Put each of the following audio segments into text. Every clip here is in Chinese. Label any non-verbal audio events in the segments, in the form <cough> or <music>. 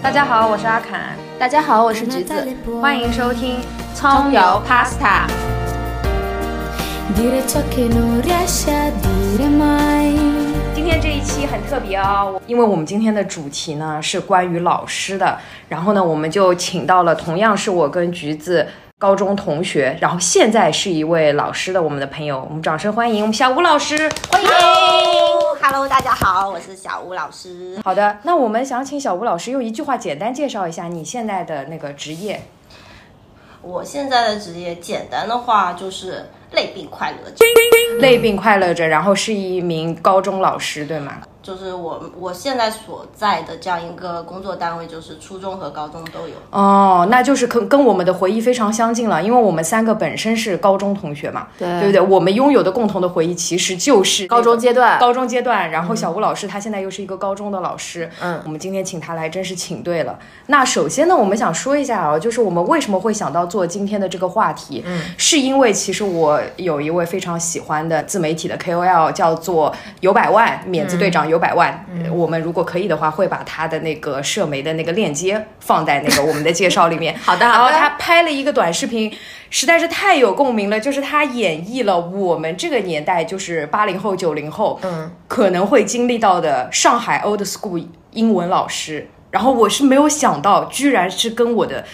大家好，我是阿侃。大家好，我是橘子。欢迎收听葱油 Pasta。今天这一期很特别哦，因为我们今天的主题呢是关于老师的，然后呢，我们就请到了同样是我跟橘子高中同学，然后现在是一位老师的我们的朋友，我们掌声欢迎我们小吴老师，欢迎。Hello，大家好，我是小吴老师。好的，那我们想请小吴老师用一句话简单介绍一下你现在的那个职业。我现在的职业，简单的话就是累并快乐着，累并快乐着，然后是一名高中老师，对吗？就是我我现在所在的这样一个工作单位，就是初中和高中都有。哦，那就是跟跟我们的回忆非常相近了，因为我们三个本身是高中同学嘛，对对不对？我们拥有的共同的回忆其实就是高中阶段高中阶段。然后小吴老师他现在又是一个高中的老师，嗯我们今天请他来真是请对了。那首先呢，我们想说一下啊，就是我们为什么会想到做今天的这个话题，嗯，是因为其实我有一位非常喜欢的自媒体的 KOL 叫做有百万免字队长有百万，呃我们如果可以的话，会把他的那个社媒的那个链接放在那个我们的介绍里面。<laughs> 好的好的然后他拍了一个短视频，实在是太有共鸣了，就是他演绎了我们这个年代，就是八零后、九零后，嗯，可能会经历到的上海 old school 英文老师。然后我是没有想到，居然是跟我的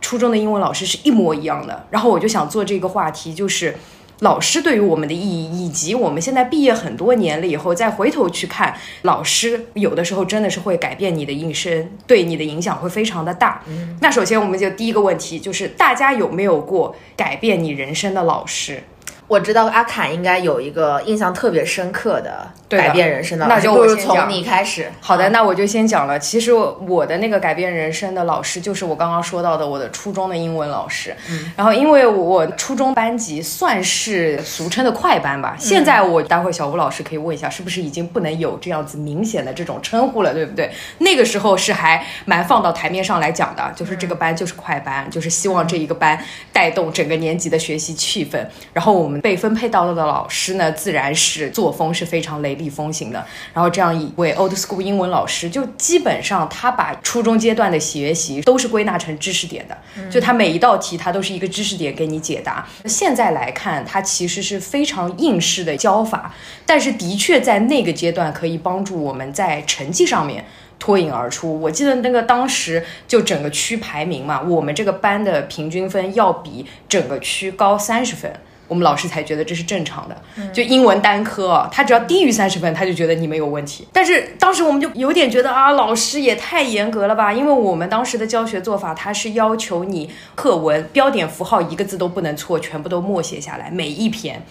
初中的英文老师是一模一样的。然后我就想做这个话题，就是。老师对于我们的意义，以及我们现在毕业很多年了以后，再回头去看老师，有的时候真的是会改变你的一生，对你的影响会非常的大。那首先我们就第一个问题就是，大家有没有过改变你人生的老师？我知道阿侃应该有一个印象特别深刻的改变人生的，那就我先讲你开始。好的，那我就先讲了。其实我的那个改变人生的老师，就是我刚刚说到的我的初中的英文老师。嗯，然后因为我初中班级算是俗称的快班吧，现在我待会小吴老师可以问一下，是不是已经不能有这样子明显的这种称呼了，对不对？那个时候是还蛮放到台面上来讲的，就是这个班就是快班，就是希望这一个班带动整个年级的学习气氛。然后我们被分配到了的老师呢，自然是作风是非常雷厉风行的。然后这样一位 old school 英文老师，就基本上他把初中阶段的学习都是归纳成知识点的，就他每一道题他都是一个知识点给你解答。现在来看，他其实是非常应试的教法，但是的确在那个阶段可以帮助我们在成绩上面。脱颖而出。我记得那个当时就整个区排名嘛，我们这个班的平均分要比整个区高三十分。我们老师才觉得这是正常的，就英文单科啊，他只要低于三十分，他就觉得你们有问题。但是当时我们就有点觉得啊，老师也太严格了吧，因为我们当时的教学做法，它是要求你课文标点符号一个字都不能错，全部都默写下来，每一篇。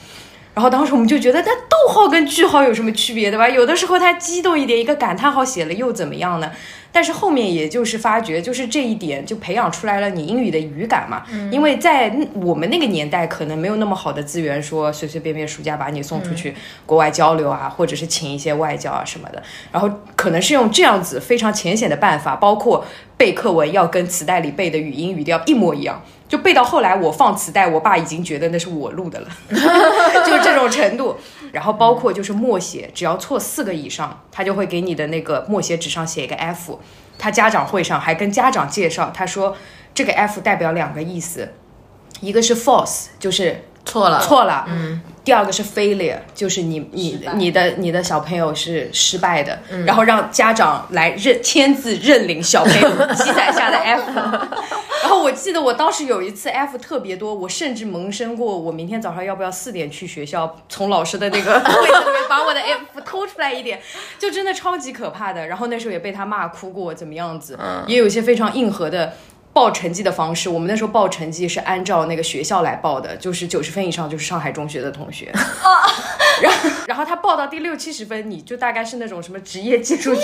然后当时我们就觉得，那逗号跟句号有什么区别，对吧？有的时候他激动一点，一个感叹号写了又怎么样呢？但是后面也就是发觉，就是这一点就培养出来了你英语的语感嘛。因为在我们那个年代，可能没有那么好的资源，说随随便便暑假把你送出去国外交流啊，或者是请一些外教啊什么的。然后可能是用这样子非常浅显的办法，包括背课文要跟磁带里背的语音语调一模一样。就背到后来，我放磁带，我爸已经觉得那是我录的了，<laughs> 就是这种程度。然后包括就是默写，只要错四个以上，他就会给你的那个默写纸上写一个 F。他家长会上还跟家长介绍，他说这个 F 代表两个意思，一个是 false，就是错了，错了，嗯。第二个是 failure，就是你你你的你的小朋友是失败的，然后让家长来认签字认领小朋友积攒下的 <laughs> F。然后我记得我当时有一次 F 特别多，我甚至萌生过我明天早上要不要四点去学校，从老师的那个 <laughs> 位子里面把我的 F 偷出来一点，就真的超级可怕的。然后那时候也被他骂哭过，怎么样子？也有一些非常硬核的。报成绩的方式，我们那时候报成绩是按照那个学校来报的，就是九十分以上就是上海中学的同学，然后然后他报到第六七十分，你就大概是那种什么职业技术生，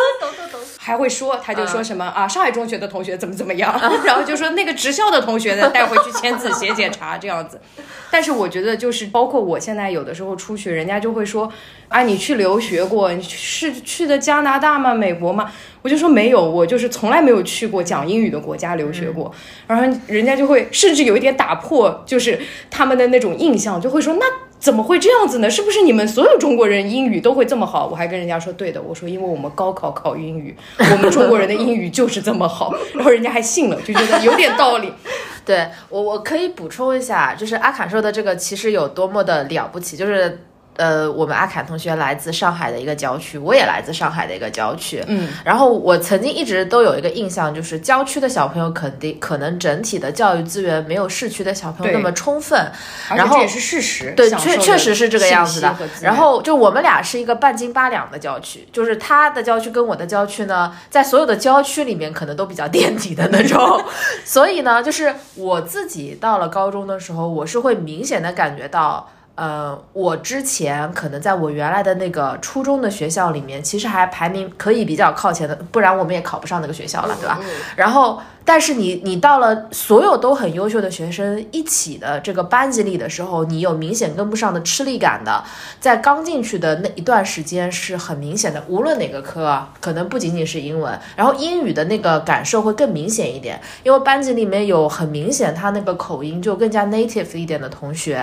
<laughs> 还会说，他就说什么、啊，上海中学的同学怎么怎么样，<laughs> 然后就说那个职校的同学呢带回去签字写检查这样子。但是我觉得就是包括我现在有的时候出去，人家就会说啊，你去留学过，你是去的加拿大吗？美国吗？我就说没有，我就是从来没有去过讲英语的国家留学过。然后人家就会甚至有一点打破，就是他们的那种印象，就会说那。怎么会这样子呢？是不是你们所有中国人英语都会这么好？我还跟人家说对的，我说因为我们高考考英语，<laughs> 我们中国人的英语就是这么好，然后人家还信了，就觉得有点道理。<laughs> 对我，我可以补充一下，就是阿卡说的这个其实有多么的了不起，就是。呃，我们阿侃同学来自上海的一个郊区，我也来自上海的一个郊区。嗯，然后我曾经一直都有一个印象，就是郊区的小朋友肯定可能整体的教育资源没有市区的小朋友那么充分。然后这也是事实，对，确确实是这个样子的然后就我们俩是一个半斤八两的郊区，就是他的郊区跟我的郊区呢，在所有的郊区里面可能都比较垫底的那种。<laughs> 所以呢，就是我自己到了高中的时候，我是会明显的感觉到。呃，我之前可能在我原来的那个初中的学校里面，其实还排名可以比较靠前的，不然我们也考不上那个学校了，对吧？然后，但是你你到了所有都很优秀的学生一起的这个班级里的时候，你有明显跟不上的吃力感的，在刚进去的那一段时间是很明显的，无论哪个科啊，可能不仅仅是英文，然后英语的那个感受会更明显一点，因为班级里面有很明显他那个口音就更加 native 一点的同学，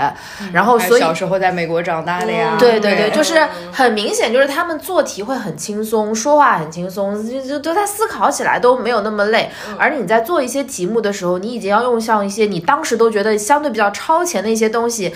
然后所以小时候在美国长大的呀，对对对，就是很明显，就是他们做题会很轻松，说话很轻松，就就对他思考起来都没有那么累。而你在在做一些题目的时候，你已经要用上一些你当时都觉得相对比较超前的一些东西，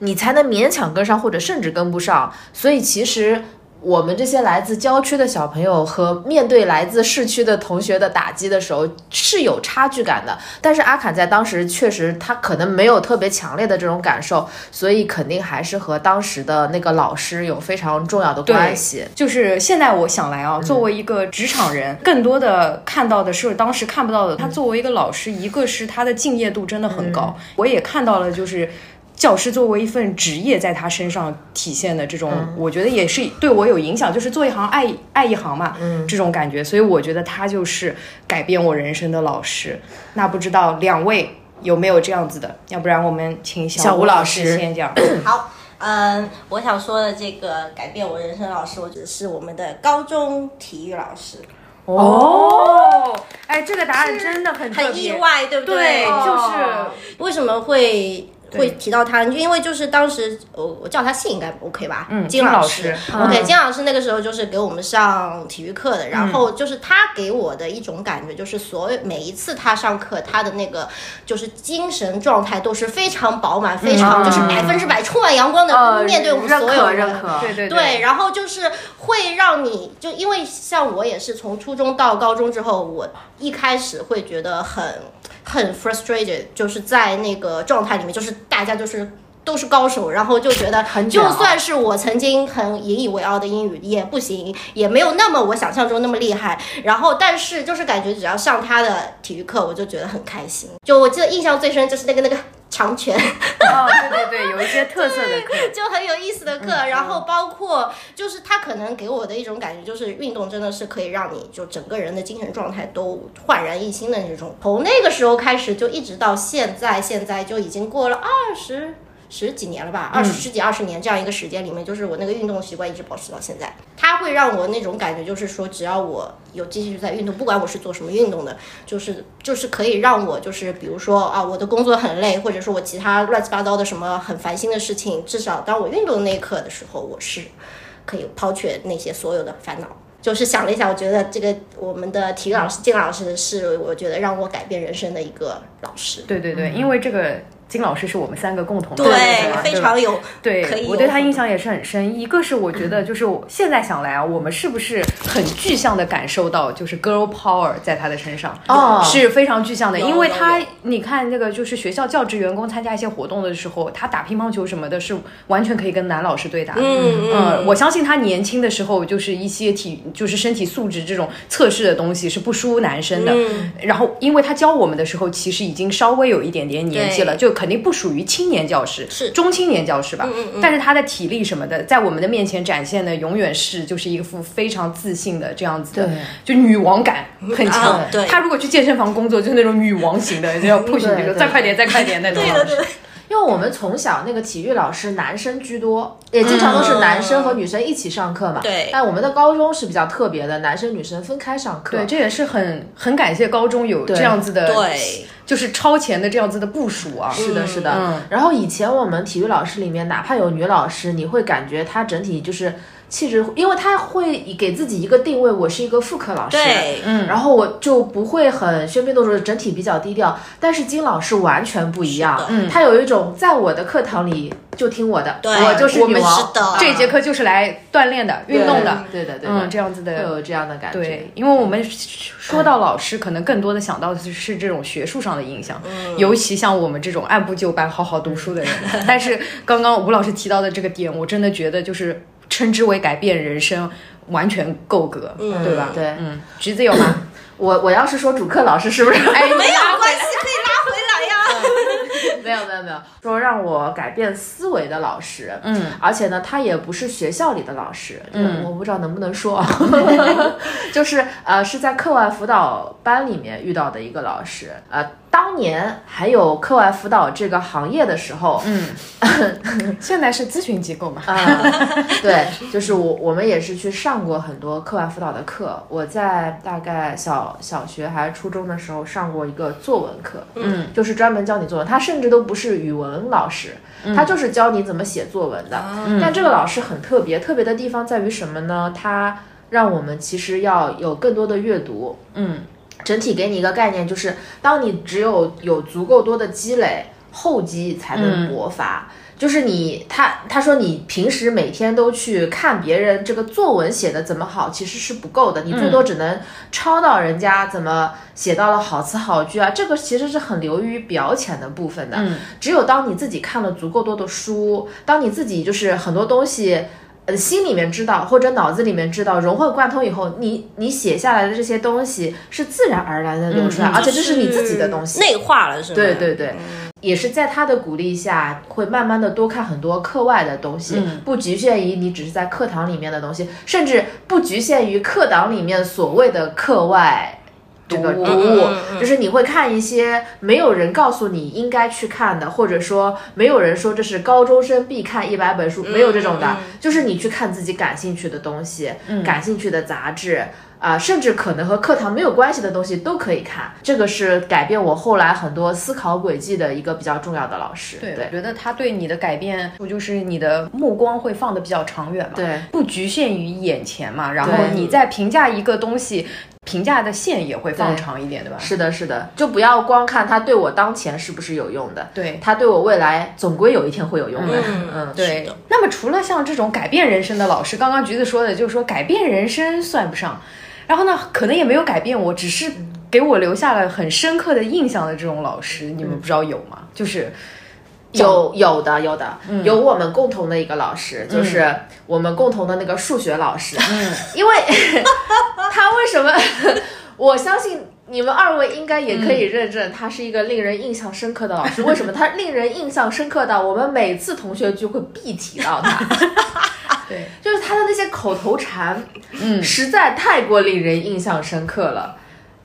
你才能勉强跟上，或者甚至跟不上。所以其实。我们这些来自郊区的小朋友和面对来自市区的同学的打击的时候是有差距感的，但是阿侃在当时确实他可能没有特别强烈的这种感受，所以肯定还是和当时的那个老师有非常重要的关系。就是现在我想来啊，作为一个职场人，更多的看到的是当时看不到的。他作为一个老师，一个是他的敬业度真的很高，我也看到了就是。教师作为一份职业，在他身上体现的这种，我觉得也是对我有影响，就是做一行爱爱一行嘛，这种感觉。所以我觉得他就是改变我人生的老师。那不知道两位有没有这样子的？要不然我们请小吴老师先讲。<coughs> 好，嗯，我想说的这个改变我人生老师，我觉得是我们的高中体育老师，哦，哎，这个答案真的很很意外，对不对，对就是为什么会会提到他？因为就是当时我我叫他姓应该 OK 吧？嗯金金老师师。OK，金老师那个时候就是给我们上体育课的，然嗯后就是他给我的一种感觉，就是所有每一次他上课，他的那个就是精神状态都是非常饱满，非常就是百分之百充满阳光的面对我们所有人。认可对对对，然后就是会让你就因为像我也是从初中到高中之后，我一开始会觉得很很 frustrated，就是在那个状态里面，就是大家就是。都是高手，然后就觉得，卷就算是我曾经很引以为傲的英语也不行，也没有那么我想象中那么厉害。然后，但是就是感觉只要上他的体育课，我就觉得很开心。就我记得印象最深就是那个那个长拳，<laughs> 哦，对对对，有一些特色的课。<laughs> 就很有意思的课，然后包括就是他可能给我的一种感觉，就是运动真的是可以让你就整个人的精神状态都焕然一新的那种。从那个时候开始，就一直到现在，现在就已经过了二十。十几年了吧，二十十几二十年这样一个时间里面，就是我那个运动习惯一直保持到现在。它会让我那种感觉，就是说，只要我有继续在运动，不管我是做什么运动的，就是就是可以让我就是比如说啊，我的工作很累，或者说我其他乱七八糟的什么很烦心的事情，至少当我运动的那一刻的时候，我是可以抛却那些所有的烦恼。就是想了一下，我觉得这个我们的体育老师金老师是我觉得让我改变人生的一个老师。对对对，因为这个金老师是我们三个共同的对非常有可对以，我对他印象也是很深。一个是我觉得，就是我现在想来啊，我们是不是很具象的感受到，就是 girl power 在他的身上哦是非常具象的，有因为他有有你看那个就是学校教职员工参加一些活动的时候，他打乒乓球什么的，是完全可以跟男老师对打的。嗯嗯，我相信他年轻的时候，就是一些体就是身体素质这种测试的东西是不输男生的。嗯然后，因为他教我们的时候，其实已经稍微有一点点年纪了，就肯定不属于青年教师，是中青年教师吧。嗯但是他的体力什么的，在我们的面前展现的永远是就是一副非常自信的这样子的对，就女王感很强。啊对他如果去健身房工作，就是那种女王型的，就要 <laughs> push 你，就说再快点，再快点那种。对的对的，因为我们从小那个体育老师男生居多，也经常都是男生和女生一起上课嘛。对但我们的高中是比较特别的，男生女生分开上课。对，这也是很很感谢高中有这样子的，对，就是超前的这样子的部署啊。是的，是的。嗯然后以前我们体育老师里面，哪怕有女老师，你会感觉她整体就是气质，因为他会给自己一个定位，我是一个副科老师。对，嗯然后我就不会很喧宾夺主，整体比较低调。但是金老师完全不一样，嗯，他有一种在我的课堂里就听我的，对我就是女王。是的这节课就是来锻炼的、运动的，对的，对的，嗯，这样子的。会有这样的感觉。对，因为我们说到老师，可能更多的想到的是这种学术上的影响，尤其像我们这种按部就班、好好读书的人。<laughs> 但是刚刚吴老师提到的这个点，我真的觉得就是称之为改变人生，完全够格，对吧？对嗯，橘子有吗？<coughs> 我我要是说主课老师是不是？哎，<laughs> 没有关系，可以拉回来呀。没有没有没有，说让我改变思维的老师，嗯，而且呢，他也不是学校里的老师，嗯，我不知道能不能说，<laughs> 就是呃是在课外辅导班里面遇到的一个老师，呃，当年还有课外辅导这个行业的时候，嗯，<laughs> 现在是咨询机构嘛？啊、对，就是我我们也是去上过很多课外辅导的课，我在大概小小学还是初中的时候上过一个作文课，嗯，就是专门教你作文，他甚至都不是语文老师，他就是教你怎么写作文的。但这个老师很特别，特别的地方在于什么呢？他让我们其实要有更多的阅读，嗯，整体给你一个概念，就是当你只有有足够多的积累，厚积才能薄发。就是你，他他说你平时每天都去看别人这个作文写的怎么好，其实是不够的，你最多只能抄到人家怎么写到了好词好句啊，这个其实是很流于表浅的部分的。只有当你自己看了足够多的书，当你自己就是很多东西。呃，心里面知道或者脑子里面知道，融会贯通以后，你你写下来的这些东西是自然而然的流出来，而且这是你自己的东西。内化了是吗？对对对，也是在他的鼓励下，会慢慢的多看很多课外的东西，不局限于你只是在课堂里面的东西，甚至不局限于课堂里面所谓的课外。这个读物，就是你会看一些没有人告诉你应该去看的，或者说没有人说这是高中生必看一百本书，没有这种的，就是你去看自己感兴趣的东西，感兴趣的杂志。啊、甚至可能和课堂没有关系的东西都可以看，这个是改变我后来很多思考轨迹的一个比较重要的老师。对，对我觉得他对你的改变，不就是你的目光会放得比较长远嘛？对，不局限于眼前嘛。然后你在评价一个东西，评价的线也会放长一点，对吧？是的，是的，就不要光看它对我当前是不是有用的，对。它对我未来总归有一天会有用的。嗯嗯，对，那么除了像这种改变人生的老师，刚刚橘子说的，就是说改变人生算不上，然后呢，可能也没有改变我，只是给我留下了很深刻的印象的这种老师，你们不知道有吗？就是有有的有的，有我们共同的一个老师，就是我们共同的那个数学老师。嗯，因为 <laughs> 他为什么？<laughs> 我相信你们二位应该也可以认证，他是一个令人印象深刻的老师。为什么他令人印象深刻到我们每次同学聚会必提到他？<laughs> 对，就是他的那些口头禅，嗯，实在太过令人印象深刻了。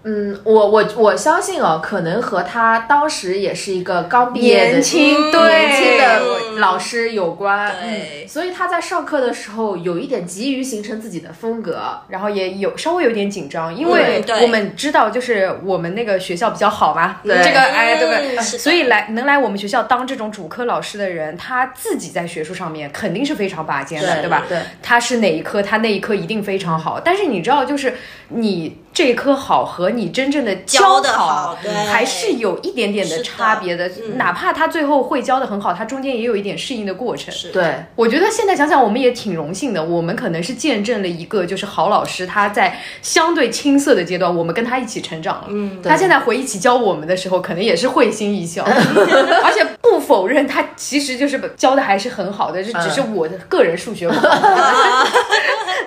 嗯，我我我相信哦，可能和他当时也是一个刚毕业的年轻对年轻的老师有关，对嗯，所以他在上课的时候有一点急于形成自己的风格，然后也有稍微有点紧张，因为我们知道，就是我们那个学校比较好嘛，对这个哎，对不对？嗯所以来能来我们学校当这种主科老师的人，他自己在学术上面肯定是非常拔尖的，对对吧？对他是哪一科，他那一科一定非常好。但是你知道，就是你这一科好和你真正的教的好还是有一点点的差别的。嗯哪怕他最后会教的很好，他中间也有一点适应的过程。对，我觉得现在想想，我们也挺荣幸的。我们可能是见证了一个就是好老师，他在相对青涩的阶段，我们跟他一起成长了。嗯，他现在回忆起教我们的时候，可能也是会心一笑，<laughs> 而且不否认他其实就是教的还是很好的，这只是我的个人数学不好。<laughs>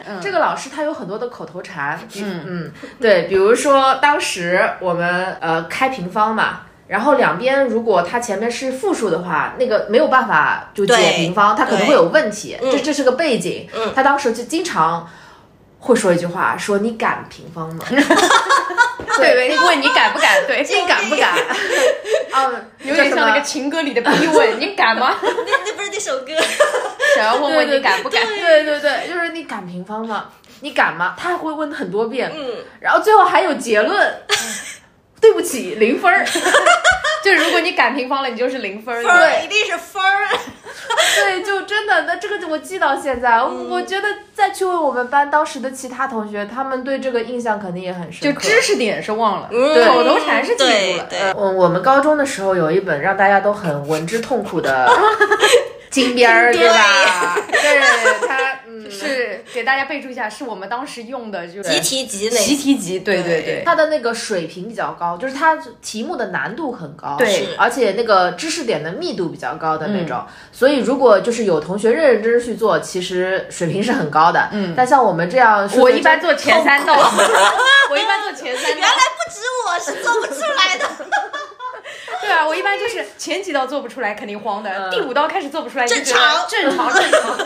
<laughs> 这个老师他有很多的口头禅，嗯嗯，对，比如说当时我们呃开平方嘛。然后两边如果它前面是负数的话，那个没有办法就解平方，它可能会有问题。嗯这这是个背景。嗯他当时就经常会说一句话，说你敢平方吗？<laughs> 对，问你敢不敢？<laughs> 对，你敢不敢？啊，<laughs> 有点像那个情歌里的逼问，你敢吗？那那不是那首歌，想要问问你敢不敢？对对对，就是你敢平方吗？你敢吗？他还会问很多遍，嗯，然后最后还有结论。<laughs> 对不起，零分儿。<laughs> 就如果你敢平方了，你就是零分儿。对，一定是分儿。对，就真的，那这个我记到现在。我觉得再去问我们班当时的其他同学，他们对这个印象肯定也很深刻。就知识点是忘了，对，口头禅是记住了。嗯，我我们高中的时候有一本让大家都很闻之痛苦的。<laughs> 金边儿对吧？对，它是给大家备注一下，是我们当时用的，就是习题集，习题集，对对对，它的那个水平比较高，就是它题目的难度很高，对，而且那个知识点的密度比较高的那种，所以如果就是有同学认认真真去做，其实水平是很高的，嗯，但像我们这样，我一般做前三道，<laughs> 我一般做前三道，原来不止我是做不出来的。<laughs> 对啊，我一般就是前几道做不出来，肯定慌的。第五道开始做不出来，正常，正常，正常。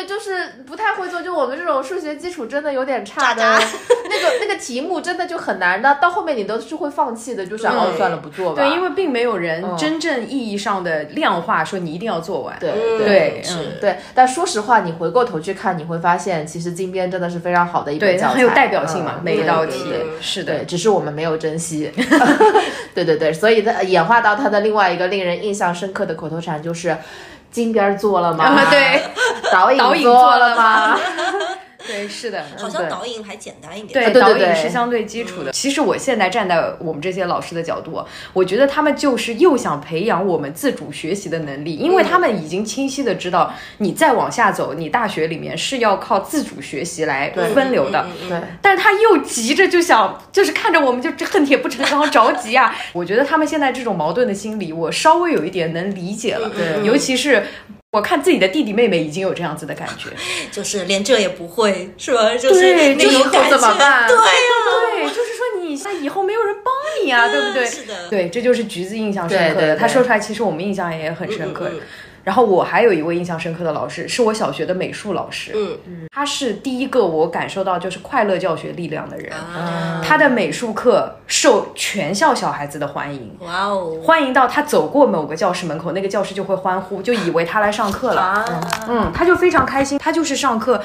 对，就是不太会做，就我们这种数学基础真的有点差的，那个那个题目真的就很难的，到后面你都是会放弃的，就是哦算了不做吧。对，因为并没有人真正意义上的量化说你一定要做完。对对嗯对。但说实话，你回过头去看，你会发现其实金边真的是非常好的一本教材，很有代表性嘛，每一道题是的，只是我们没有珍惜。<laughs> <laughs> 对对对，所以它演化到它的另外一个令人印象深刻的口头禅就是“金边做了吗？”对，<laughs> 导引做了吗？<laughs> 对，是的，好像导引还简单一点。对，导引是相对基础的。其实我现在站在我们这些老师的角度，我觉得他们就是又想培养我们自主学习的能力，因为他们已经清晰的知道，你再往下走，你大学里面是要靠自主学习来分流的。对，但是他又急着就想，就是看着我们就恨铁不成钢，着急啊。我觉得他们现在这种矛盾的心理，我稍微有一点能理解了。对，尤其是。我看自己的弟弟妹妹已经有这样子的感觉，<laughs> 就是连这也不会，是吧？就是那种感觉，对呀，对，就是说你以后没有人帮你啊，对不对？是的，对，这就是橘子印象深刻的。他说出来，其实我们印象也很深刻。然后我还有一位印象深刻的老师，是我小学的美术老师。嗯嗯，他是第一个我感受到就是快乐教学力量的人。他的美术课受全校小孩子的欢迎。哇哦！欢迎到他走过某个教室门口，那个教室就会欢呼，就以为他来上课了。啊嗯，他就非常开心。他就是上课。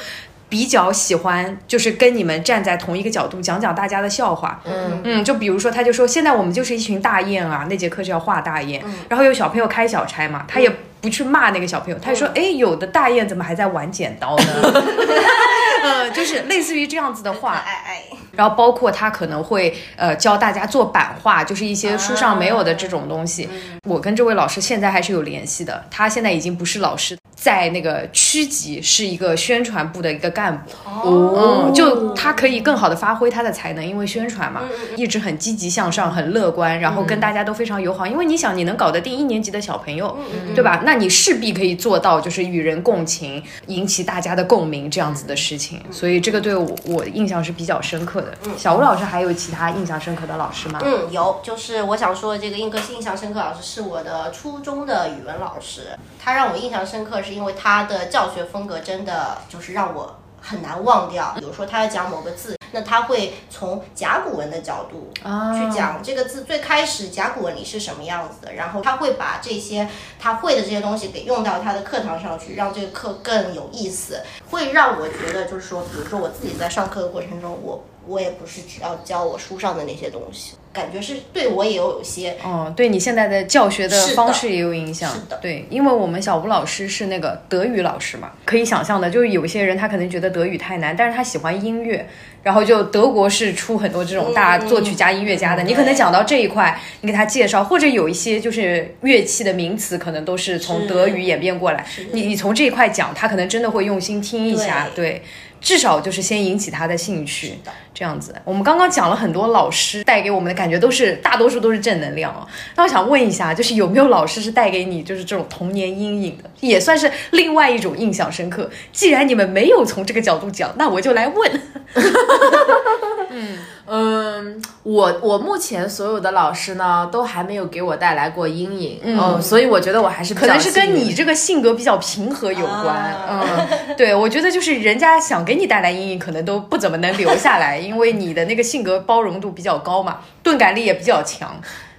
比较喜欢就是跟你们站在同一个角度讲讲大家的笑话，嗯嗯，就比如说他就说现在我们就是一群大雁啊，那节课就要画大雁，然后有小朋友开小差嘛，他也不去骂那个小朋友，他就说哎，有的大雁怎么还在玩剪刀呢？<laughs> 呃，就是类似于这样子的话，哎哎，然后包括他可能会呃教大家做版画，就是一些书上没有的这种东西。我跟这位老师现在还是有联系的，他现在已经不是老师。在那个区级是一个宣传部的一个干部，哦，就他可以更好的发挥他的才能，因为宣传嘛，一直很积极向上，很乐观，然后跟大家都非常友好。因为你想，你能搞得定一年级的小朋友，对吧？那你势必可以做到，就是与人共情，引起大家的共鸣这样子的事情。所以这个对我我印象是比较深刻的。小吴老师还有其他印象深刻的老师吗？嗯，有，就是我想说的这个印刻印象深刻老师是我的初中的语文老师，他让我印象深刻。是因为他的教学风格真的就是让我很难忘掉。比如说他要讲某个字，那他会从甲骨文的角度去讲这个字最开始甲骨文里是什么样子的，然后他会把这些他会的这些东西给用到他的课堂上去，让这个课更有意思，会让我觉得就是说，比如说我自己在上课的过程中，我。我也不是只要教我书上的那些东西，感觉是对我也有有些，嗯，对你现在的教学的方式也有影响。是的，对，因为我们小吴老师是那个德语老师嘛，可以想象的，就是有些人他可能觉得德语太难，但是他喜欢音乐，然后就德国是出很多这种大作曲家、音乐家的，你可能讲到这一块，你给他介绍，或者有一些就是乐器的名词，可能都是从德语演变过来，你你从这一块讲，他可能真的会用心听一下，对。至少就是先引起他的兴趣，这样子。我们刚刚讲了很多老师带给我们的感觉，都是大多数都是正能量哦。那我想问一下，就是有没有老师是带给你就是这种童年阴影的，也算是另外一种印象深刻？既然你们没有从这个角度讲，那我就来问。<laughs> 嗯。嗯，我我目前所有的老师呢，都还没有给我带来过阴影，嗯，所以我觉得我还是可能是跟你这个性格比较平和有关，嗯，<laughs> 对，我觉得就是人家想给你带来阴影，可能都不怎么能留下来，<laughs> 因为你的那个性格包容度比较高嘛，钝感力也比较强。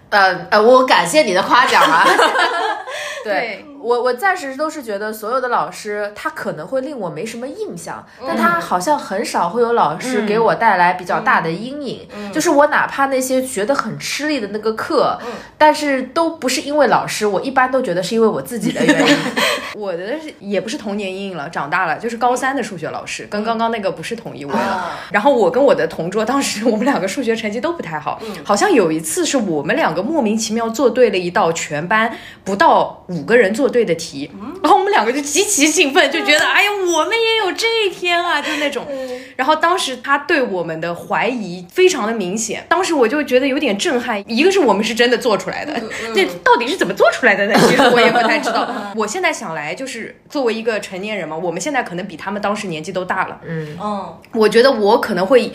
呃呃，我感谢你的夸奖啊。<laughs> 对对我，我暂时都是觉得所有的老师，他可能会令我没什么印象，但他好像很少会有老师给我带来比较大的阴影。就是我哪怕那些觉得很吃力的那个课，但是都不是因为老师，我一般都觉得是因为我自己的原因。<laughs> 我的是也不是童年阴影了，长大了就是高三的数学老师，跟刚刚那个不是同一位了。啊然后我跟我的同桌，当时我们两个数学成绩都不太好，好像有一次是我们两个莫名其妙做对了一道全班不到五个人做对的题，然后我们两个就极其兴奋，就觉得哎呀，我们也有这一天啊，<laughs> 就那种。然后当时他对我们的怀疑非常的明显，当时我就觉得有点震撼。一个是我们是真的做出来的，那到底是怎么做出来的呢？其 <laughs> 实我也不太知道。我现在想来，就是作为一个成年人嘛，我们现在可能比他们当时年纪都大了。嗯，我觉得我可能会。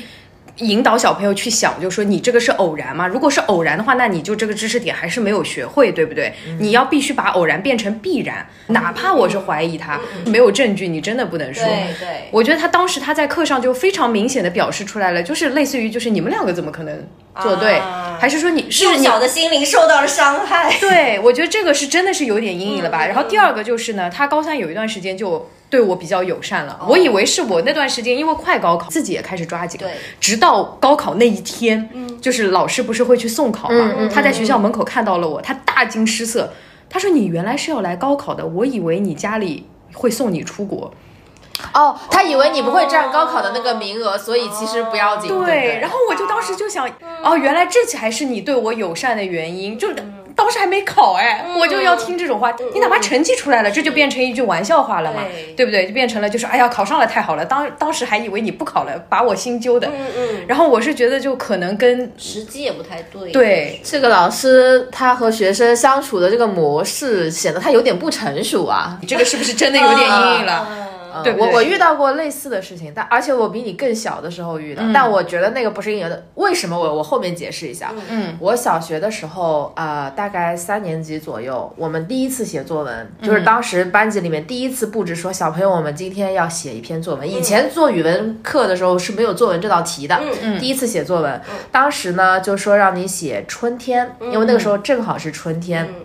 引导小朋友去想，就说你这个是偶然吗？如果是偶然的话，那你就这个知识点还是没有学会，对不对？你要必须把偶然变成必然，哪怕我是怀疑他，没有证据，你真的不能说。对对，我觉得他当时他在课上就非常明显的表示出来了，就是类似于就是你们两个怎么可能做对，啊还是说你是幼小的心灵受到了伤害。对，我觉得这个是真的是有点阴影了嗯吧。然后第二个就是呢，他高三有一段时间就对我比较友善哦了，我以为是我那段时间因为快高考，自己也开始抓紧直到高考那一天，嗯就是老师不是会去送考嘛，嗯他在学校门口看到了我，他大惊失色，他说你原来是要来高考的，我以为你家里会送你出国。哦，他以为你不会占高考的那个名额，所以其实不要紧。对，然后我就当时就想，哦，原来这才是你对我友善的原因，就。当时还没考哎，我就要听这种话。你哪怕成绩出来了，这就变成一句玩笑话了嘛，对对不对？就变成了就是哎呀，考上了太好了。当当时还以为你不考了，把我心揪的。嗯嗯，然后我是觉得就可能跟时机也不太对。对这个老师他和学生相处的这个模式显得他有点不成熟啊。这个是不是真的有点阴影了？嗯对对我我遇到过类似的事情，但而且我比你更小的时候遇到，但我觉得那个不是因为的。为什么我我后面解释一下。嗯，我小学的时候，呃，大概三年级左右，我们第一次写作文，就是当时班级里面第一次布置说，小朋友，我们今天要写一篇作文。以前做语文课的时候是没有作文这道题的，嗯第一次写作文，当时呢就说让你写春天，因为那个时候正好是春天。嗯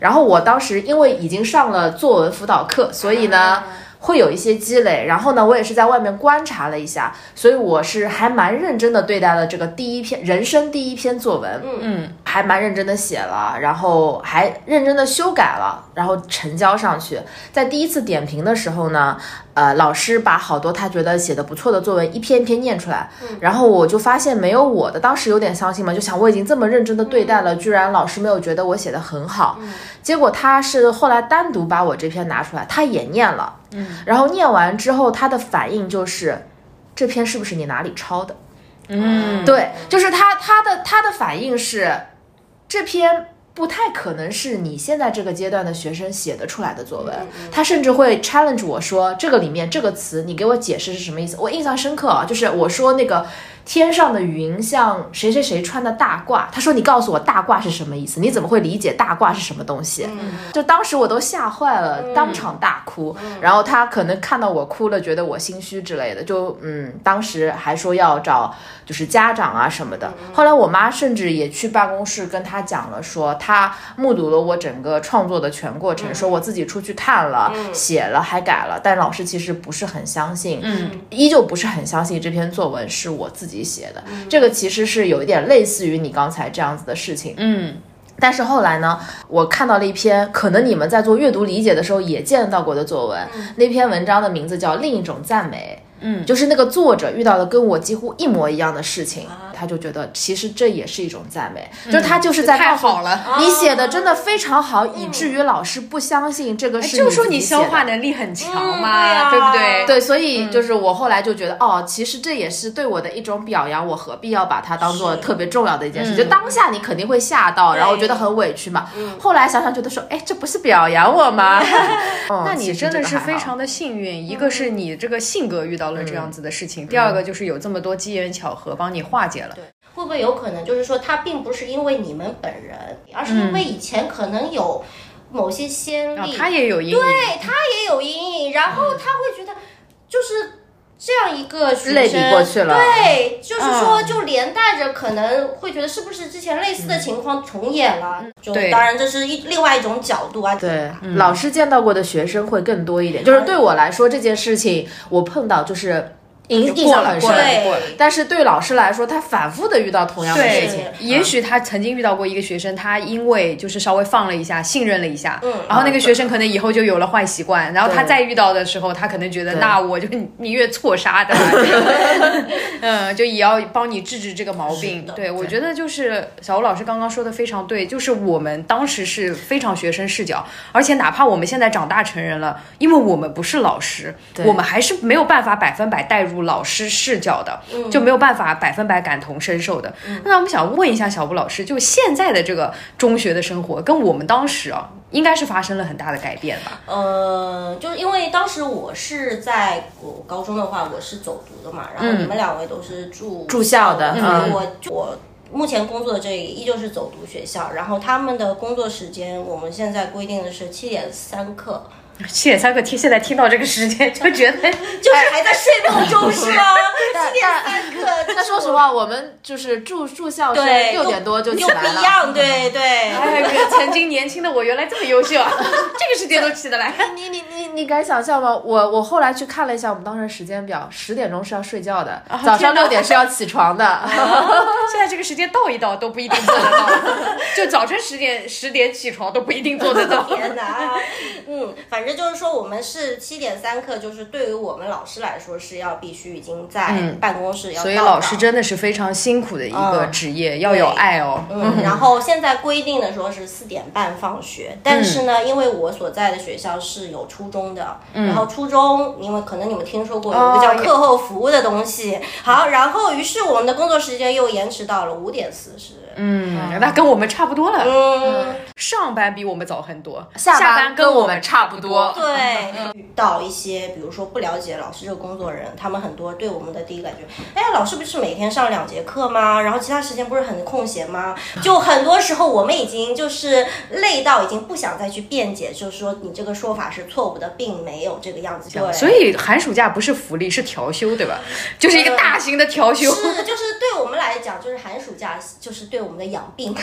然后我当时因为已经上了作文辅导课，所以呢。会有一些积累，然后呢，我也是在外面观察了一下，所以我是还蛮认真的对待了这个第一篇人生第一篇作文，嗯。嗯还蛮认真的写了，然后还认真的修改了，然后呈交上去。在第一次点评的时候呢，呃，老师把好多他觉得写的不错的作文一篇一篇念出来，然后我就发现没有我的，当时有点伤心嘛，就想我已经这么认真的对待了，居然老师没有觉得我写的很好。结果他是后来单独把我这篇拿出来，他也念了，嗯，然后念完之后，他的反应就是，这篇是不是你哪里抄的？嗯，对，就是他他的他的反应是，这篇不太可能是你现在这个阶段的学生写得出来的作文。他甚至会 challenge 我说，这个里面这个词你给我解释是什么意思？我印象深刻啊，就是我说那个。天上的云像谁谁谁穿的大褂，他说你告诉我大褂是什么意思？你怎么会理解大褂是什么东西？就当时我都吓坏了，当场大哭。然后他可能看到我哭了，觉得我心虚之类的，就嗯，当时还说要找就是家长啊什么的。后来我妈甚至也去办公室跟他讲了，说他目睹了我整个创作的全过程，说我自己出去看了、写了还改了，但老师其实不是很相信，嗯，依旧不是很相信这篇作文是我自己写的。这个其实是有一点类似于你刚才这样子的事情。嗯但是后来呢，我看到了一篇可能你们在做阅读理解的时候也见到过的作文，那篇文章的名字叫《另一种赞美》。嗯，就是那个作者遇到了跟我几乎一模一样的事情，他就觉得其实这也是一种赞美，就是他就是在太告诉好了，你写的真的非常好，以至于老师不相信这个是就说你消化能力很强嗯嘛，对不对？对，所以就是我后来就觉得，哦，其实这也是对我的一种表扬，我何必要把它当做特别重要的一件事？嗯就当下你肯定会吓到，然后觉得很委屈嘛。后来想想觉得说，哎，这不是表扬我吗？<laughs> 嗯那你真的是非常的幸运，一个是你这个性格遇到了这样子的事情，第二个就是有这么多机缘巧合帮你化解了。会不会有可能就是说，他并不是因为你们本人，而是因为以前可能有某些先例，啊，他也有阴影，对他也有阴影，然后他会觉得就是。这样一个学生类比过去了对，就是说嗯就连带着可能会觉得是不是之前类似的情况重演了？就对当然这是一另外一种角度啊。对，老师见到过的学生会更多一点。就是对我来说，这件事情我碰到就是印印过了象很深过了。对过了。但是对老师来说，他反复的遇到同样的事情，，也许他曾经遇到过一个学生，他因为就是稍微放了一下，信任了一下，嗯。然后那个学生可能以后就有了坏习惯，然后他再遇到的时候，他可能觉得那我就宁愿错杀的，<laughs> 嗯，就也要帮你治治这个毛病。对，我觉得就是小吴老师刚刚说的非常对，就是我们当时是非常学生视角，而且哪怕我们现在长大成人了，因为我们不是老师，我们还是没有办法百分百带入老师视角的，就没有办法百分百感同身受的。那我们想问一下小布老师，就现在的这个中学的生活，跟我们当时啊，应该是发生了很大的改变吧？呃，就是因为当时我是在我高中的话，我是走读的嘛，然后你们两位都是住住校的嗯我就我。目前工作的这里依旧是走读学校，然后他们的工作时间，我们现在规定的是七点三刻，七点三刻听，现在听到这个时间就觉得，<laughs> 就是还在睡梦中是吗？但 <laughs> 七点三刻，那说实话，我们就是住住校生对，六点多就起来了。不一样，对对。哎呀，曾经年轻的我原来这么优秀啊，<laughs> 这个时间都起得来。你你你你敢想象吗？我我后来去看了一下我们当时时间表，十点钟是要睡觉的，早上六点是要起床的。现在这个时间倒一倒都不一定做得到，就早晨十点十点起床都不一定做得到。天哪，嗯，反正就是说，我们是七点三刻，就是对于我们老师来说是要必须已经在办公室要所以老师真的是非常辛苦的一个职业，要有爱哦。嗯，然后现在规定的说是四点半放学，但是呢，因为我所在的学校是有初中的，然后初中因为可能你们听说过有一个叫课后服务的东西，好，然后于是我们的工作时间又延迟到了五点四十。嗯，那跟我们差不多了。嗯，上班比我们早很多，下班班跟我们差不多。<laughs> 对，<laughs> 遇到一些比如说不了解老师这个工作人，他们很多对我们的第一感觉，哎，老师不是每天上两节课吗？然后其他时间不是很空闲吗？<laughs> 就很多时候我们已经就是累到已经不想再去辩解，就是说你这个说法是错误的，并没有这个样子。对，所以寒暑假不是福利，是调休，对吧？就是一个大型的调休。是就是对我们来讲，就是寒暑假就是对我们的养病。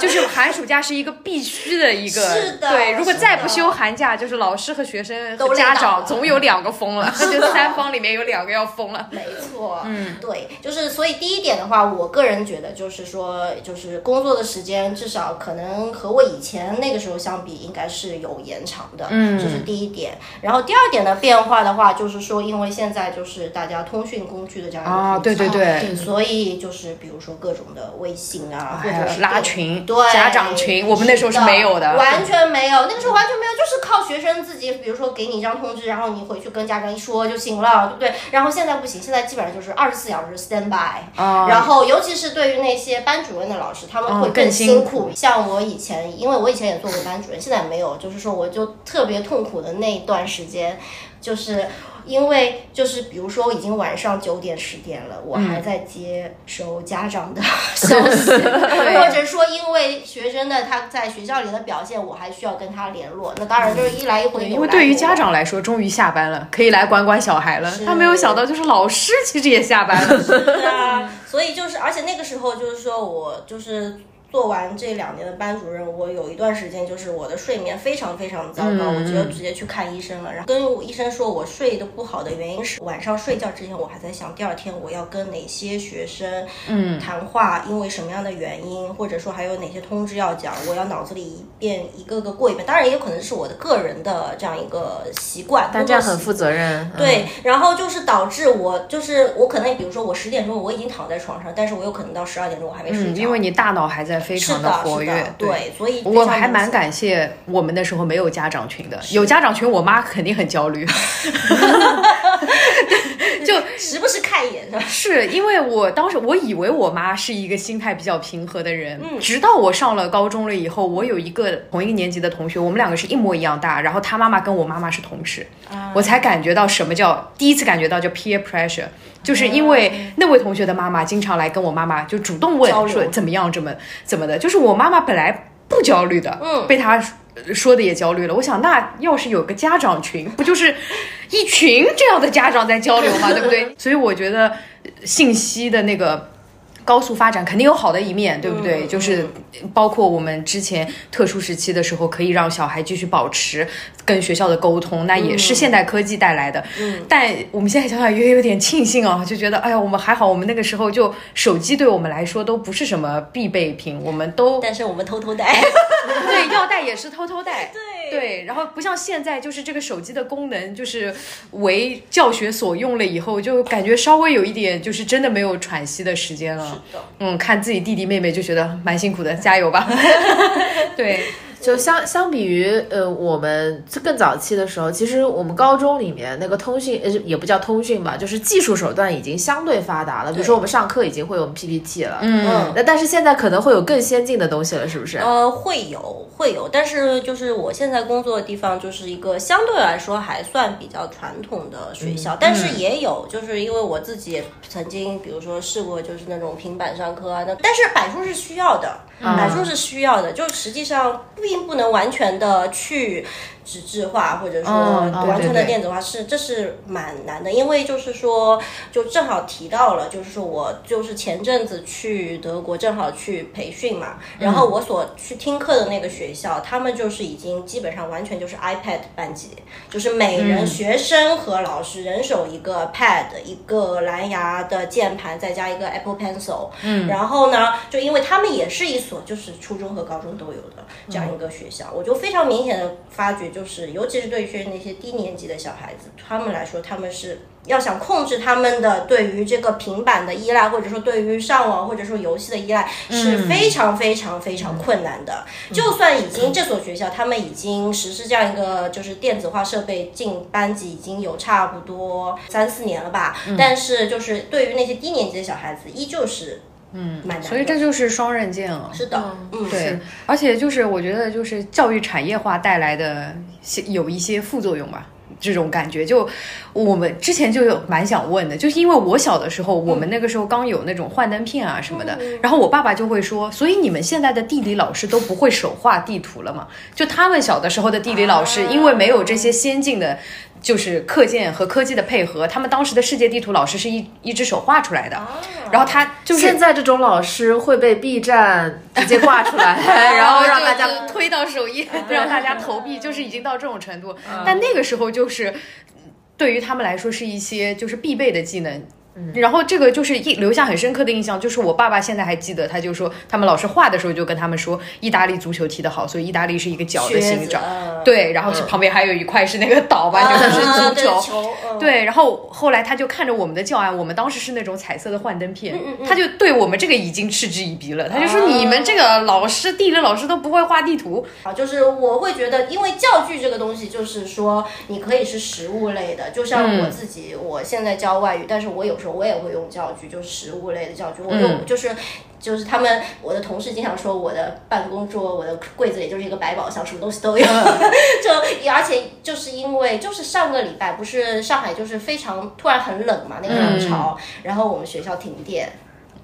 就是寒暑假是一个必须的一个，是的对。如果是的再不休寒假，就是老师和学生家长总有两个疯了，<laughs> 就三方里面有两个要疯了。没错，嗯，对，就是所以第一点的话，我个人觉得就是说，就是工作的时间至少可能和我以前那个时候相比，应该是有延长的，嗯，这是第一点。然后第二点的变化的话，就是说，因为现在就是大家通讯工具的这样一个啊，对对对，所以就是比如说各种的微信啊，或者是拉群对家长群我们那时候是没有的完全没有，那个时候完全没有，就是靠学生自己，比如说给你一张通知，然后你回去跟家长一说就行了，对不对？然后现在不行，现在基本上就是二十四小时 stand by，、啊然后尤其是对于那些班主任的老师，他们会嗯更辛辛苦。像我以前，因为我以前也做过班主任，现在没有，就是说我就特别痛苦的那一段时间，就是。因为就是比如说已经晚上九点十点了，我还在接收家长的 <laughs> 消息，或者说因为学生的他在学校里的表现，我还需要跟他联络。那当然就是一来一回，因为对于家长来说，终于下班了，可以来管管小孩了。他没有想到，就是老师其实也下班了。对啊，所以就是，而且那个时候就是说我就是。做完这两年的班主任，我有一段时间就是我的睡眠非常非常糟糕，我就直接去看医生了。然后跟我医生说我睡得不好的原因是晚上睡觉之前我还在想第二天我要跟哪些学生嗯谈话，因为什么样的原因，或者说还有哪些通知要讲，我要脑子里一遍一个个过一遍。当然也有可能是我的个人的这样一个习惯，但这样很负责任。对，然后就是导致我就是我可能比如说我十点钟我已经躺在床上，但是我有可能到十二点钟我还没睡嗯，着，因为你大脑还在非常的活跃，对，所以我还蛮感谢我们那时候没有家长群的，有家长群，我妈肯定很焦虑。<laughs> <laughs> 就 <laughs> 时不时看一眼是吧？是因为我当时我以为我妈是一个心态比较平和的人，直到我上了高中了以后，我有一个同一个年级的同学，我们两个是一模一样大，然后他妈妈跟我妈妈是同事，我才感觉到什么叫第一次感觉到叫 peer pressure，就是因为那位同学的妈妈经常来跟我妈妈就主动问说怎么样，怎么怎么的，就是我妈妈本来不焦虑的，嗯。被他说的也焦虑了。我想，那要是有个家长群，不就是一群这样的家长在交流吗？对不对？所以我觉得信息的那个。高速发展肯定有好的一面，对不对？就是包括我们之前特殊时期的时候，可以让小孩继续保持跟学校的沟通，那也是现代科技带来的。嗯，但我们现在想想也有点庆幸啊，就觉得哎呀，我们还好，我们那个时候就手机对我们来说都不是什么必备品，我们都但是我们偷偷带，<laughs> 对，要带也是偷偷带，对对，然后不像现在，就是这个手机的功能就是为教学所用了以后，就感觉稍微有一点就是真的没有喘息的时间了。嗯，看自己弟弟妹妹就觉得蛮辛苦的，加油吧。<laughs> 对。就相相比于呃，我们更早期的时候，其实我们高中里面那个通讯呃也不叫通讯吧，就是技术手段已经相对发达了。比如说我们上课已经会有 PPT 了，嗯，那但是现在可能会有更先进的东西了，是不是？呃，会有会有，但是就是我现在工作的地方就是一个相对来说还算比较传统的学校，但是也有就是因为我自己也曾经比如说试过就是那种平板上课啊，那但是板书是需要的，来说是需要的，就实际上。并不能完全的去。纸质化或者说完全的电子化是这是蛮难的，因为就是说就正好提到了，就是说我就是前阵子去德国正好去培训嘛，然后我所去听课的那个学校，他们就是已经基本上完全就是 iPad 班级，就是每人学生和老师人手一个 Pad，一个蓝牙的键盘，再加一个 Apple Pencil，嗯，然后呢，就因为他们也是一所就是初中和高中都有的这样一个学校，我就非常明显的发觉。就是，尤其是对于那些低年级的小孩子，他们来说，他们是要想控制他们的对于这个平板的依赖，或者说对于上网或者说游戏的依赖，是非常非常非常困难的。就算已经这所学校他们已经实施这样一个就是电子化设备进班级已经有差不多三四年了吧，但是就是对于那些低年级的小孩子，依旧是。嗯，所以这就是双刃剑了。是的，嗯，对，而且就是我觉得就是教育产业化带来的有一些副作用吧，这种感觉。就我们之前就有蛮想问的，就是因为我小的时候，我们那个时候刚有那种幻灯片啊什么的，然后我爸爸就会说，所以你们现在的地理老师都不会手画地图了嘛？就他们小的时候的地理老师，因为没有这些先进的。就是课件和科技的配合，他们当时的世界地图老师是一一只手画出来的，然后他就是现在这种老师会被 B 站直接挂出来，<laughs> 然后让大家推到首页，让大家投币，就是已经到这种程度。但那个时候就是对于他们来说是一些就是必备的技能。然后这个就是印留下很深刻的印象，就是我爸爸现在还记得，他就说他们老师画的时候就跟他们说，意大利足球踢得好，所以意大利是一个角的形状，对，然后旁边还有一块是那个岛吧，就是足球，对，然后后来他就看着我们的教案，我们当时是那种彩色的幻灯片，他就对我们这个已经嗤之以鼻了，他就说你们这个老师地理老师都不会画地图。啊，就是我会觉得，因为教具这个东西就是说你可以是实物类的，就像我自己，我现在教外语，但是我有。我也会用教具，就是食物类的教具。我用就是就是他们我的同事经常说，我的办公桌、我的柜子里就是一个百宝箱，什么东西都有。<laughs> 就而且就是因为就是上个礼拜不是上海就是非常突然很冷嘛，那个冷潮，然后我们学校停电。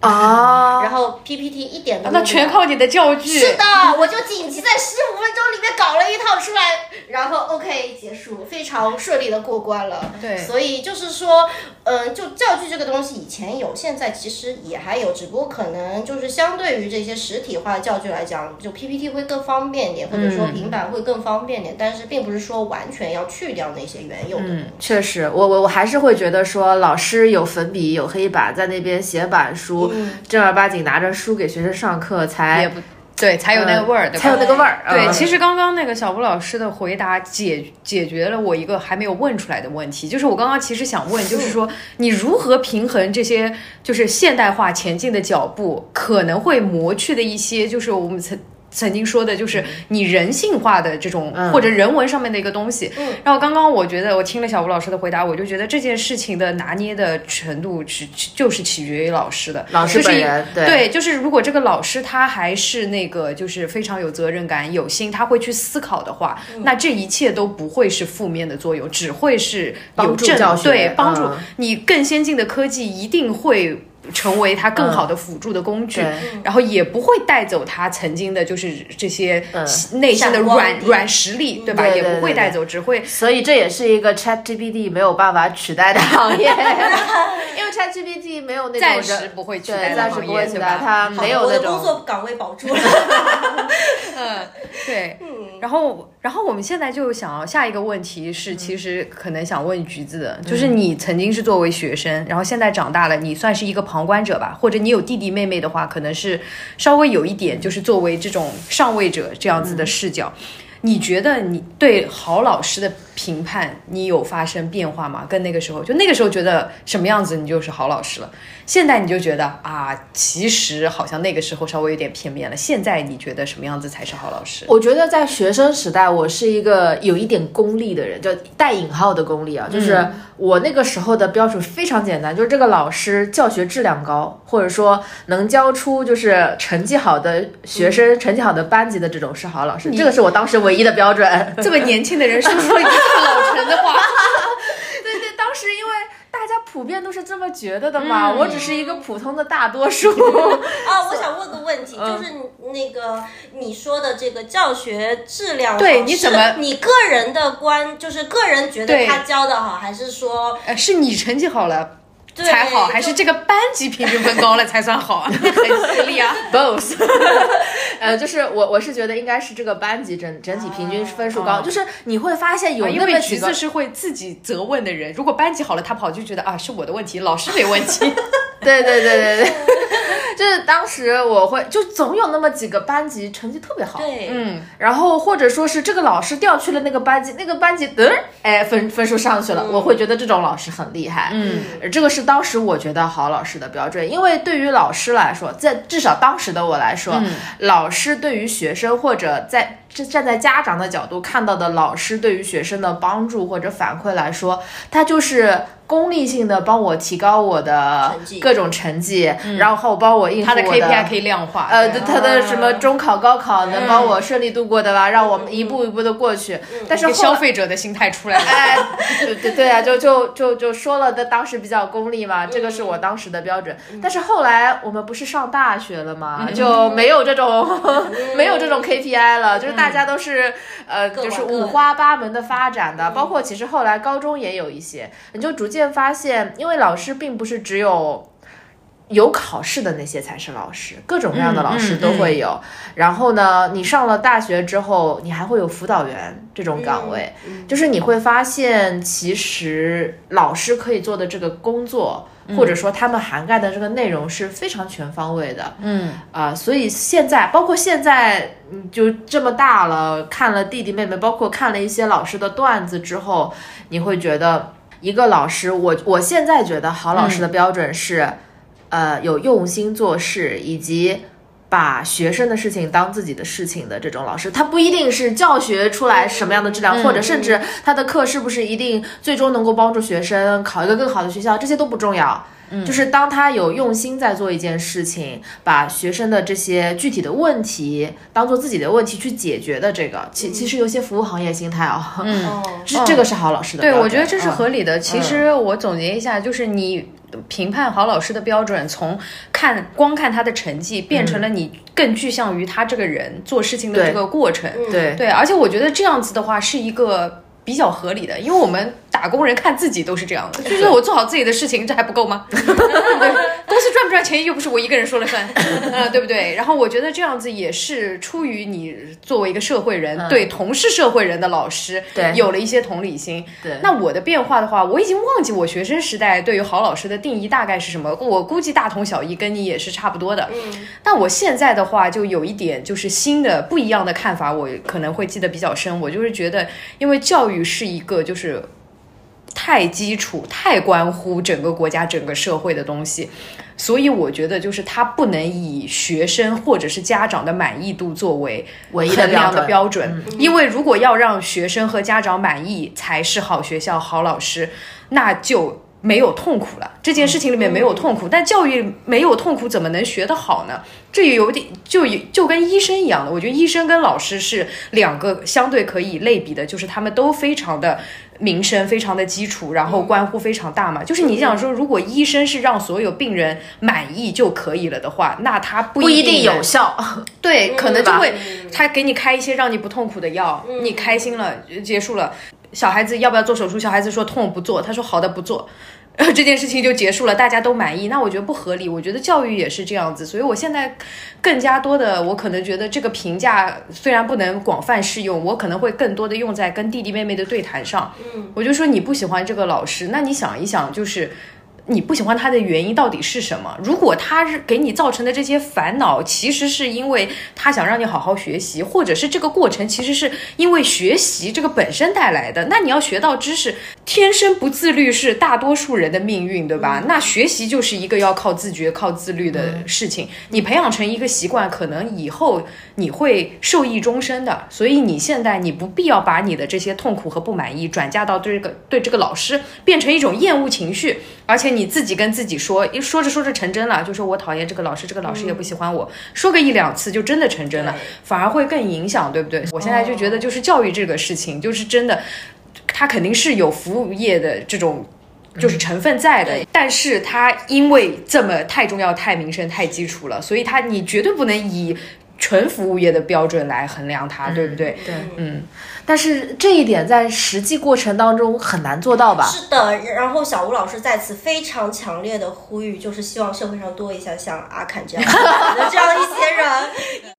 <laughs> 啊，然后 PPT 一点都那全靠你的教具。是的，我就紧急在十五分钟里面搞了一套出来，然后 OK 结束，非常顺利的过关了。对，所以就是说，嗯，就教具这个东西以前有，现在其实也还有，只不过可能就是相对于这些实体化的教具来讲，就 PPT 会更方便点，或者说平板会更方便点，但是并不是说完全要去掉那些原有的。嗯，确实，我我我还是会觉得说，老师有粉笔有黑板在那边写板书。正儿八经拿着书给学生上课，才也不对，才有那个味儿，才有那个味儿。对，其实刚刚那个小吴老师的回答解解决了我一个还没有问出来的问题，就是我刚刚其实想问，就是说你如何平衡这些就是现代化前进的脚步可能会磨去的一些，就是我们曾。曾经说的就是你人性化的这种或者人文上面的一个东西。嗯，然后刚刚我觉得我听了小吴老师的回答，我就觉得这件事情的拿捏的程度是就是取决于老师的。老师本人对，就是如果这个老师他还是那个就是非常有责任感、有心，他会去思考的话，那这一切都不会是负面的作用，只会是有正对帮助。你更先进的科技一定会。成为他更好的辅助的工具，对。然后也不会带走他曾经的就是这些内心的软软实力，对吧？对对也不会带走，只会所以这也是一个 Chat GPT 没有办法取代的行业，<laughs> 因为 Chat GPT 没有那种暂时不会取代对，的行暂时不会业，对吧？取代，它没有那种工。作岗位保住了。<laughs> 嗯，对，然后，然后我们现在就想要下一个问题是，其实可能想问橘子的，就是你曾经是作为学生，然后现在长大了，你算是一个旁观者吧，或者你有弟弟妹妹的话，可能是稍微有一点，就是作为这种上位者这样子的视角。你觉得你对好老师的评判，你有发生变化吗？跟那个时候，就那个时候觉得什么样子，你就是好老师了。现在你就觉得啊，其实好像那个时候稍微有点片面了。现在你觉得什么样子才是好老师？我觉得在学生时代，我是一个有一点功利的人，就带引号的功利啊，就是我那个时候的标准非常简单，就是这个老师教学质量高，或者说能教出就是成绩好的学生、成绩好的班级的这种是好老师，这个是我当时唯一的标准。这么年轻的人说出了一个这么老陈的话，<laughs> 对对，当时因为大家普遍都是这么觉得的嘛，我只是一个普通的大多数。啊，<laughs> 我想问个问题，就是那个你说的这个教学质量，对你怎么你个人的观，就是个人觉得他教的好，还是说呃，是你成绩好了对才好，还是这个班级平均分高了才算好啊？很犀利啊！<laughs> both，<laughs> 呃，就是我我是觉得应该是这个班级整整体平均分数高，哦就是你会发现有啊因那么几个为橘子是会自己责问的人，如果班级好了，他跑就觉得啊是我的问题，老师没问题。<laughs> 对对对对对，<laughs> 就是当时我会就总有那么几个班级成绩特别好，对，嗯，然后或者说是这个老师调去了那个班级，那个班级嘚儿哎分分数上去了，我会觉得这种老师很厉害，嗯，这个是当时我觉得好老师的标准，因为对于老师来说，在至少当时的我来说，老师对于学生或者在站站在家长的角度看到的老师对于学生的帮助或者反馈来说，他就是功利性的帮我提高我的各种成绩，然后帮我应付他的 KPI 可以量化。呃，他的什么中考、高考能帮我顺利度过的吧，让我们一步一步的过去。但是消费者的心态出来了。哎，对对对啊，就就就就说了的，当时比较功利嘛，这个是我当时的标准。但是后来我们不是上大学了嘛，就没有这种 <laughs> 没有这种 KPI 了，就是大家都是呃，就是五花八门的发展的，包括其实后来高中也有一些，你就逐渐发现，因为老师并不是只有。有考试的那些才是老师，各种各样的老师都会有。然后呢，你上了大学之后，你还会有辅导员这种岗位，就是你会发现，其实老师可以做的这个工作，或者说他们涵盖的这个内容是非常全方位的。嗯啊、所以现在，包括现在，嗯，就这么大了，看了弟弟妹妹，包括看了一些老师的段子之后，你会觉得一个老师，我我现在觉得好老师的标准是，呃，有用心做事，以及。把学生的事情当自己的事情的这种老师，他不一定是教学出来什么样的质量，或者甚至他的课是不是一定最终能够帮助学生考一个更好的学校，这些都不重要。就是当他有用心在做一件事情，把学生的这些具体的问题当做自己的问题去解决的这个，其其实有些服务行业心态啊、嗯，哦，<laughs> 这这个是好老师的对，我觉得这是嗯合理的。其实我总结一下，就是你评判好老师的标准，从看光看他的成绩，变成了你更具象于他这个人做事情的这个过程。对。对，而且我觉得这样子的话是一个比较合理的，因为我们打工人看自己都是这样的，就是我做好自己的事情，这还不够吗？<laughs> 对公司赚不赚钱又不是我一个人说了算，呃，对不对？然后我觉得这样子也是出于你作为一个社会人，对同是社会人的老师，对有了一些同理心。对那我的变化的话，我已经忘记我学生时代对于好老师的定义大概是什么，我估计大同小异，跟你也是差不多的。嗯，但我现在的话，就有一点就是新的不一样的看法，我可能会记得比较深。我就是觉得，因为教育是一个就是太基础、太关乎整个国家、整个社会的东西，所以我觉得就是他不能以学生或者是家长的满意度作为唯一的衡量的标标准，因为如果要让学生和家长满意才是好学校、好老师，那就。没有痛苦了，这件事情里面没有痛苦，但教育没有痛苦，怎么能学得好呢？这也有点就就跟医生一样的，我觉得医生跟老师是两个相对可以类比的，就是他们都非常的民生非常的基础，然后关乎非常大嘛。就是你想说，如果医生是让所有病人满意就可以了的话，那他不不一定有效。<laughs> 对，可能就会他给你开一些让你不痛苦的药，你开心了呃结束了。小孩子要不要做手术？小孩子说痛不做，他说好的不做。<laughs> 这件事情就结束了，大家都满意，那我觉得不合理。我觉得教育也是这样子，所以我现在更加多的，我可能觉得这个评价虽然不能广泛适用，我可能会更多的用在跟弟弟妹妹的对谈上。嗯，我就说你不喜欢这个老师，那你想一想，就是你不喜欢他的原因到底是什么？如果他是给你造成的这些烦恼，其实是因为他想让你好好学习，或者是这个过程其实是因为学习这个本身带来的。那你要学到知识，天生不自律是大多数人的命运，对吧？那学习就是一个要靠自觉、靠自律的事情。你培养成一个习惯，可能以后你会受益终身的。所以你现在你不必要把你的这些痛苦和不满意转嫁到对这个对这个老师，变成一种厌恶情绪，而且你自己跟自己说，一说着说着成真了，就说我讨厌这个老师，这个老师也不喜欢我，说个一两次就真的成真了，反而会更影响，对不对？我现在就觉得，就是教育这个事情，就是真的，它肯定是有服务业的这种。就是成分在的，但是它因为这么太重要、太民生、太基础了，所以它你绝对不能以纯服务业的标准来衡量它，对不对？对，嗯，但是这一点在实际过程当中很难做到吧？是的，然后小吴老师在此非常强烈的呼吁，就是希望社会上多一些像阿侃这样的这样一些人。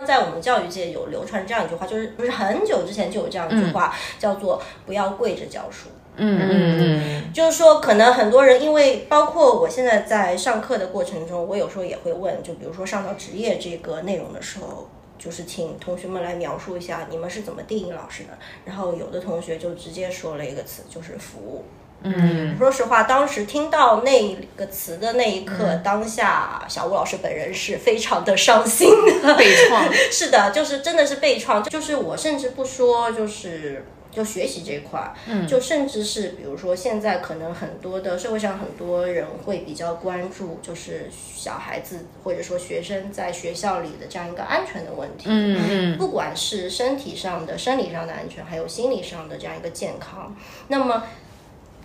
<laughs> 在我们教育界有流传这样一句话，就是不是很久之前就有这样一句话，叫做“不要跪着教书”。嗯嗯嗯，就是说，可能很多人因为包括我现在在上课的过程中，我有时候也会问，就比如说上到职业这个内容的时候，就是请同学们来描述一下你们是怎么定义老师的。然后有的同学就直接说了一个词，就是服务。嗯，说实话，当时听到那个词的那一刻，当下小吴老师本人是非常的伤心的，<laughs> 被创。<laughs> 是的，就是真的是被创，就是我甚至不说，就是就学习这一块，嗯，就甚至是比如说现在可能很多的社会上很多人会比较关注，就是小孩子或者说学生在学校里的这样一个安全的问题，嗯嗯，不管是身体上的、生理上的安全，还有心理上的这样一个健康，那么。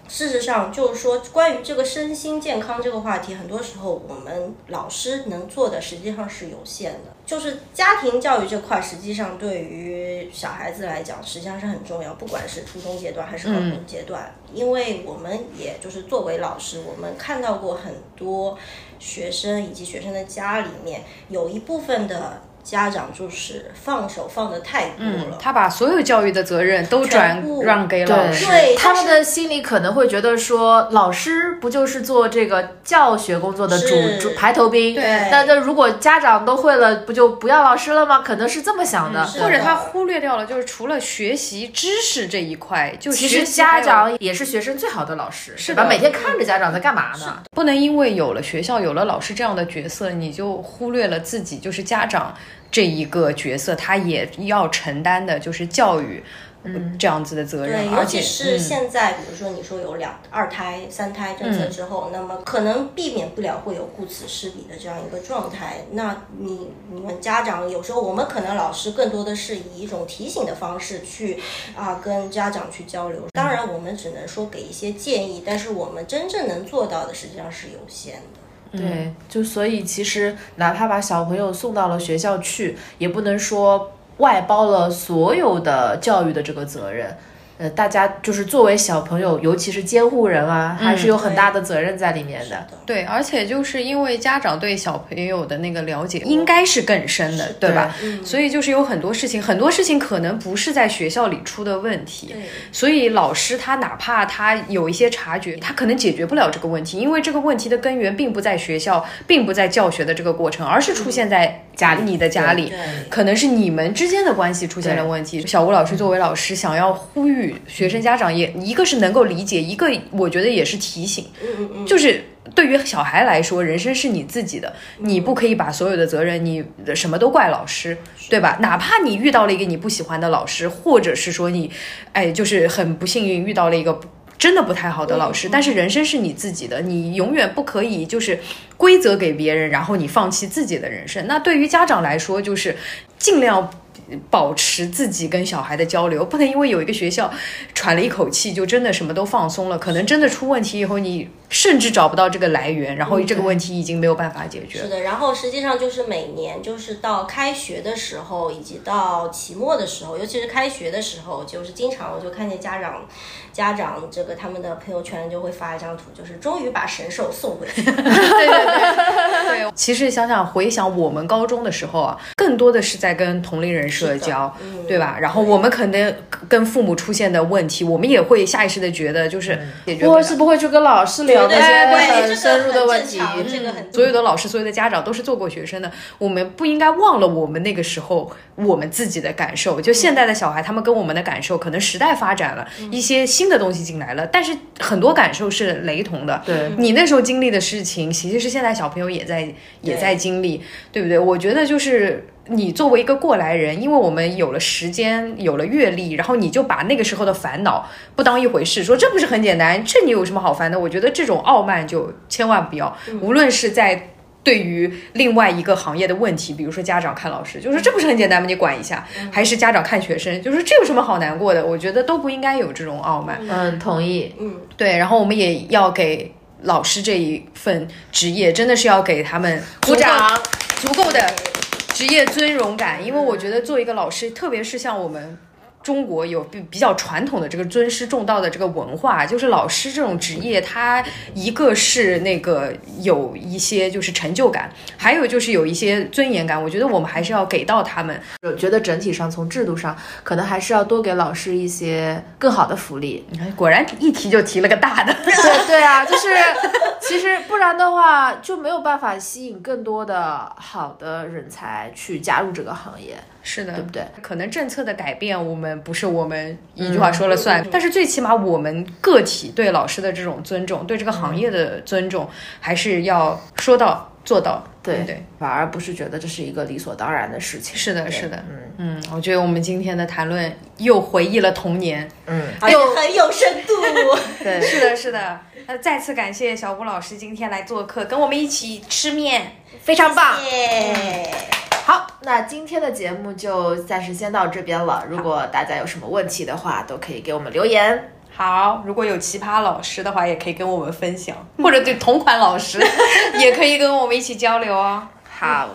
事实上，就是说，关于这个身心健康这个话题，很多时候我们老师能做的实际上是有限的。就是家庭教育这块，实际上对于小孩子来讲，实际上是很重要，不管是初中阶段还是高中阶段，因为我们也就是作为老师，我们看到过很多学生以及学生的家里面有一部分的。家长就是放手放的太多了，他把所有教育的责任都转让给老师，对他们的心里可能会觉得说，老师不就是做这个教学工作的主主排头兵？对，那那如果家长都会了，不就不要老师了吗？可能是这么想的，或者他忽略掉了，就是除了学习知识这一块，就其实家长也是学生最好的老师，是吧？每天看着家长在干嘛呢？不能因为有了学校有了老师这样的角色，你就忽略了自己，就是家长。这一个角色，他也要承担的就是教育，嗯，这样子的责任。对，尤其是现在，比如说你说有两二胎、三胎政策之后，那么可能避免不了会有顾此失彼的这样一个状态。那你你们家长有时候，我们可能老师更多的是以一种提醒的方式去啊跟家长去交流。当然，我们只能说给一些建议，但是我们真正能做到的实际上是有限的。对，就所以其实哪怕把小朋友送到了学校去，也不能说外包了所有的教育的这个责任。呃，大家就是作为小朋友，尤其是监护人啊，还是有很大的责任在里面的。对，而且就是因为家长对小朋友的那个了解应该是更深的，对吧？所以就是有很多事情，很多事情可能不是在学校里出的问题。所以老师他哪怕他有一些察觉，他可能解决不了这个问题，因为这个问题的根源并不在学校，并不在教学的这个过程，而是出现在家里，你的家里，可能是你们之间的关系出现了问题。小吴老师作为老师，想要呼吁。学生家长也一个是能够理解，一个我觉得也是提醒，就是对于小孩来说，人生是你自己的，你不可以把所有的责任，你什么都怪老师，对吧？哪怕你遇到了一个你不喜欢的老师，或者是说你，哎，就是很不幸运遇到了一个真的不太好的老师，但是人生是你自己的，你永远不可以就是规则给别人，然后你放弃自己的人生。那对于家长来说，就是尽量。保持自己跟小孩的交流，不能因为有一个学校喘了一口气，就真的什么都放松了。可能真的出问题以后，你甚至找不到这个来源，然后这个问题已经没有办法解决。是的，然后实际上就是每年就是到开学的时候，以及到期末的时候，尤其是开学的时候，就是经常我就看见家长家长这个他们的朋友圈就会发一张图，就是终于把神兽送回去。<laughs> 对对对对，其实想想回想我们高中的时候啊，更多的是在跟同龄人社交，对吧？然后我们可能跟父母出现的问题，我们也会下意识的觉得就是解决不了。我是不会去跟老师聊那些很深入的问题。这个很所有的老师、所有的家长都是做过学生的，我们不应该忘了我们那个时候我们自己的感受。就现在的小孩，他们跟我们的感受，可能时代发展了一些新的东西进来了，但是很多感受是雷同的。对你那时候经历的事情，其实是现在小朋友也在也在经历，对不对？我觉得就是。你作为一个过来人，因为我们有了时间，有了阅历，然后你就把那个时候的烦恼不当一回事，说这不是很简单，这你有什么好烦的？我觉得这种傲慢就千万不要，无论是在。对于另外一个行业的问题，比如说家长看老师，就说这不是很简单吗？你管一下，还是家长看学生，就是这有什么好难过的？我觉得都不应该有这种傲慢。嗯，同意。嗯，对，然后我们也要给老师这一份职业，真的是要给他们鼓掌，足够的职业尊荣感，因为我觉得做一个老师，特别是像我们。中国有比比较传统的这个尊师重道的这个文化，就是老师这种职业，他一个是那个有一些就是成就感，还有就是有一些尊严感。我觉得我们还是要给到他们。我觉得整体上从制度上，可能还是要多给老师一些更好的福利。你看，果然一提就提了个大的。<laughs> 对对啊，就是其实不然的话就没有办法吸引更多的好的人才去加入这个行业。是的，对不对？可能政策的改变，我们不是我们一句话说了算，但是最起码我们个体对老师的这种尊重，对这个行业的尊重，还是要说到做到。对对，反而不是觉得这是一个理所当然的事情。是的，是的，嗯嗯，我觉得我们今天的谈论又回忆了童年，嗯，又很有深度。<laughs> 对，是的，是的。那再次感谢小吴老师今天来做客，跟我们一起吃面，非常棒。耶！好，那今天的节目就暂时先到这边了。如果大家有什么问题的话，都可以给我们留言。好，如果有奇葩老师的话，也可以跟我们分享，<laughs> 或者对同款老师，<laughs> 也可以跟我们一起交流哦。好，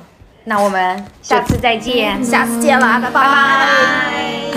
那我们下次再见，下次见啦，拜拜。